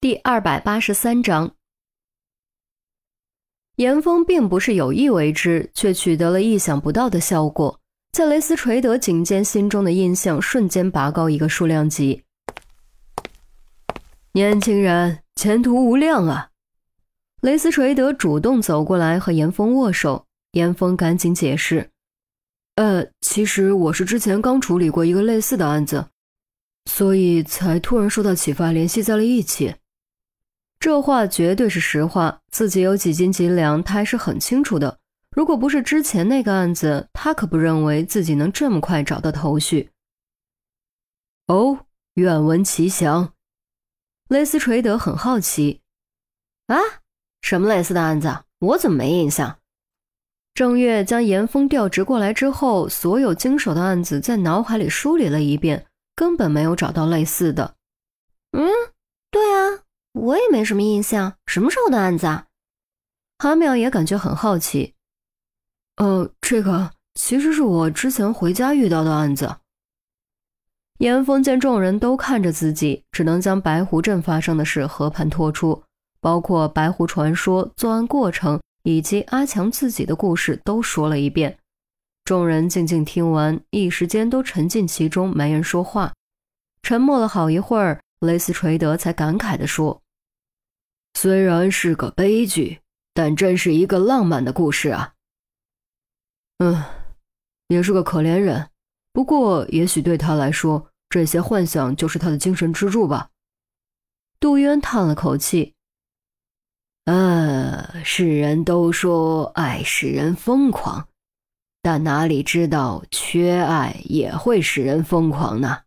第二百八十三章，严峰并不是有意为之，却取得了意想不到的效果，在雷斯垂德警监心中的印象瞬间拔高一个数量级。年轻人，前途无量啊！雷斯垂德主动走过来和严峰握手，严峰赶紧解释：“呃，其实我是之前刚处理过一个类似的案子，所以才突然受到启发，联系在了一起。”这话绝对是实话，自己有几斤几两，他还是很清楚的。如果不是之前那个案子，他可不认为自己能这么快找到头绪。哦，愿闻其详。雷斯垂德很好奇，啊，什么类似的案子？我怎么没印象？郑月将严峰调职过来之后，所有经手的案子在脑海里梳理了一遍，根本没有找到类似的。嗯，我也没什么印象，什么时候的案子啊？韩淼也感觉很好奇。呃，这个其实是我之前回家遇到的案子。严峰见众人都看着自己，只能将白湖镇发生的事和盘托出，包括白湖传说、作案过程以及阿强自己的故事都说了一遍。众人静静听完，一时间都沉浸其中，没人说话。沉默了好一会儿，雷斯垂德才感慨地说。虽然是个悲剧，但真是一个浪漫的故事啊。嗯，也是个可怜人。不过，也许对他来说，这些幻想就是他的精神支柱吧。杜渊叹了口气：“啊，世人都说爱使人疯狂，但哪里知道缺爱也会使人疯狂呢？”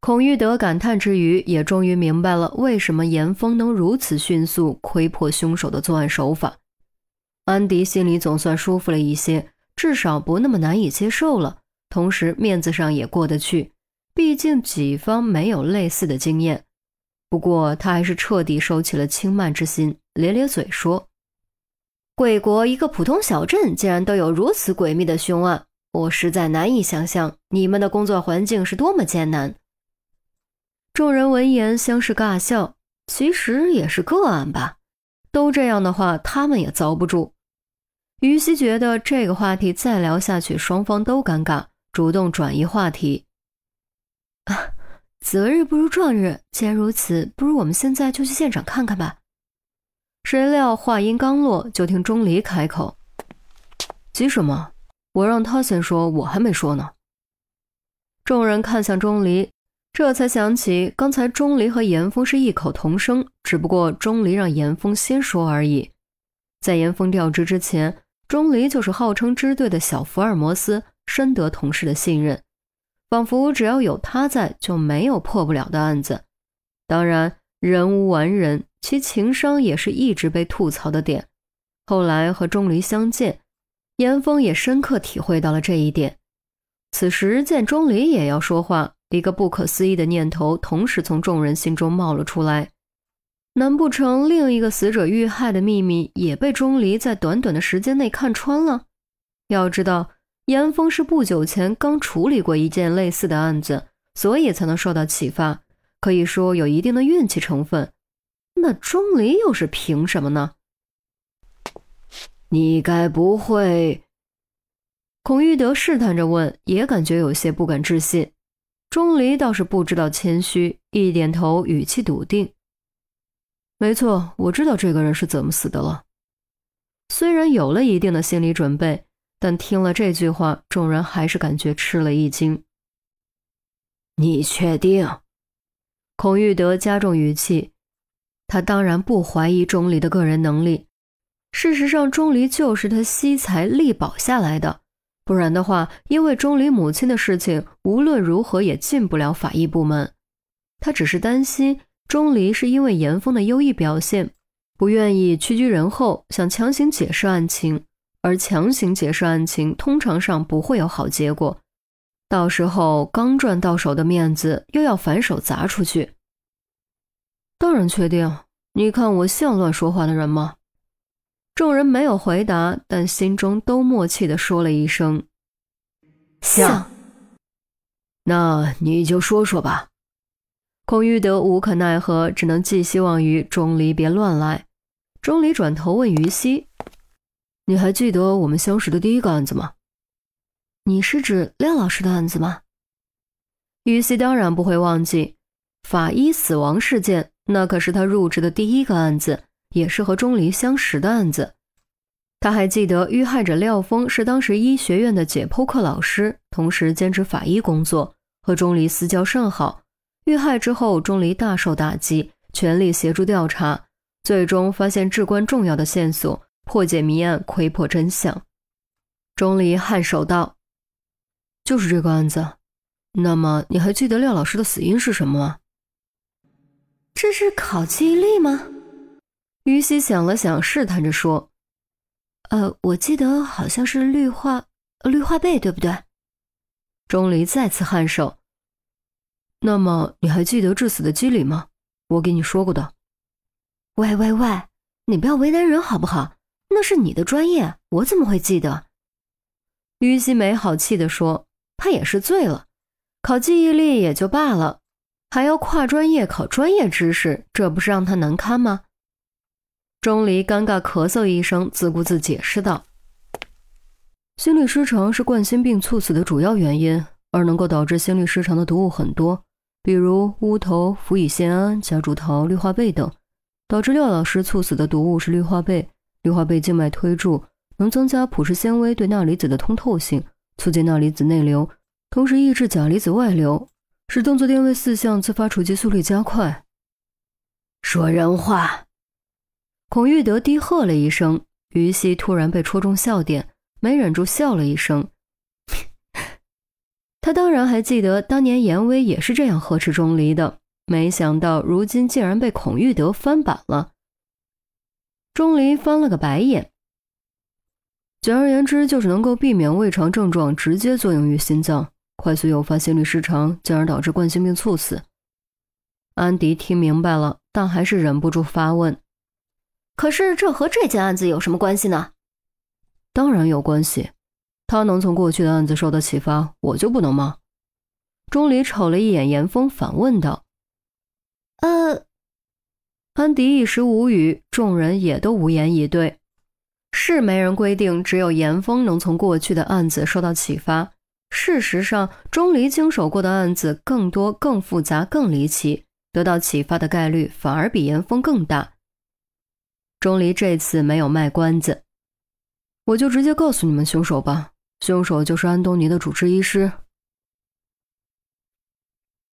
孔玉德感叹之余，也终于明白了为什么严峰能如此迅速窥破凶手的作案手法。安迪心里总算舒服了一些，至少不那么难以接受了，同时面子上也过得去。毕竟己方没有类似的经验。不过他还是彻底收起了轻慢之心，咧咧嘴说：“贵国一个普通小镇，竟然都有如此诡秘的凶案，我实在难以想象你们的工作环境是多么艰难。”众人闻言相视尬笑，其实也是个案吧。都这样的话，他们也遭不住。于西觉得这个话题再聊下去，双方都尴尬，主动转移话题。啊，择日不如撞日，既然如此，不如我们现在就去现场看看吧。谁料话音刚落，就听钟离开口：“急什么？我让他先说，我还没说呢。”众人看向钟离。这才想起，刚才钟离和严峰是异口同声，只不过钟离让严峰先说而已。在严峰调职之前，钟离就是号称支队的小福尔摩斯，深得同事的信任，仿佛只要有他在，就没有破不了的案子。当然，人无完人，其情商也是一直被吐槽的点。后来和钟离相见，严峰也深刻体会到了这一点。此时见钟离也要说话。一个不可思议的念头同时从众人心中冒了出来：难不成另一个死者遇害的秘密也被钟离在短短的时间内看穿了？要知道，严峰是不久前刚处理过一件类似的案子，所以才能受到启发，可以说有一定的运气成分。那钟离又是凭什么呢？你该不会？孔玉德试探着问，也感觉有些不敢置信。钟离倒是不知道谦虚，一点头，语气笃定：“没错，我知道这个人是怎么死的了。”虽然有了一定的心理准备，但听了这句话，众人还是感觉吃了一惊。“你确定？”孔玉德加重语气，他当然不怀疑钟离的个人能力。事实上，钟离就是他惜才力保下来的。不然的话，因为钟离母亲的事情，无论如何也进不了法医部门。他只是担心钟离是因为严峰的优异表现，不愿意屈居人后，想强行解释案情。而强行解释案情，通常上不会有好结果。到时候刚赚到手的面子，又要反手砸出去。当然确定。你看我像乱说话的人吗？众人没有回答，但心中都默契的说了一声：“像。”那你就说说吧。孔玉德无可奈何，只能寄希望于钟离别乱来。钟离转头问于西：“你还记得我们相识的第一个案子吗？”“你是指廖老师的案子吗？”于西当然不会忘记，法医死亡事件，那可是他入职的第一个案子，也是和钟离相识的案子。他还记得遇害者廖峰是当时医学院的解剖课老师，同时兼职法医工作，和钟离私交甚好。遇害之后，钟离大受打击，全力协助调查，最终发现至关重要的线索，破解谜案，窥破真相。钟离颔首道：“就是这个案子。那么，你还记得廖老师的死因是什么吗？”这是考记忆力吗？于西想了想，试探着说：“呃，我记得好像是氯化氯化钡，对不对？”钟离再次颔首。那么你还记得致死的机理吗？我给你说过的。喂喂喂，你不要为难人好不好？那是你的专业，我怎么会记得？于西没好气地说：“他也是醉了，考记忆力也就罢了，还要跨专业考专业知识，这不是让他难堪吗？”钟离尴尬咳嗽一声，自顾自解释道：“心律失常是冠心病猝死的主要原因，而能够导致心律失常的毒物很多。”比如乌头、氟乙酰胺、甲竹桃、氯化钡等，导致廖老师猝死的毒物是氯化钡。氯化钡静脉推注能增加普氏纤维对钠离子的通透性，促进钠离子内流，同时抑制钾离子外流，使动作电位四项自发除激速率加快。说人话！孔玉德低喝了一声，于西突然被戳中笑点，没忍住笑了一声。他当然还记得当年严威也是这样呵斥钟离的，没想到如今竟然被孔玉德翻版了。钟离翻了个白眼。简而言之，就是能够避免胃肠症状直接作用于心脏，快速诱发心律失常，进而导致冠心病猝死。安迪听明白了，但还是忍不住发问：“可是这和这件案子有什么关系呢？”当然有关系。他能从过去的案子受到启发，我就不能吗？钟离瞅了一眼严峰，反问道：“呃。”安迪一时无语，众人也都无言以对。是没人规定只有严峰能从过去的案子受到启发。事实上，钟离经手过的案子更多、更复杂、更离奇，得到启发的概率反而比严峰更大。钟离这次没有卖关子，我就直接告诉你们凶手吧。凶手就是安东尼的主治医师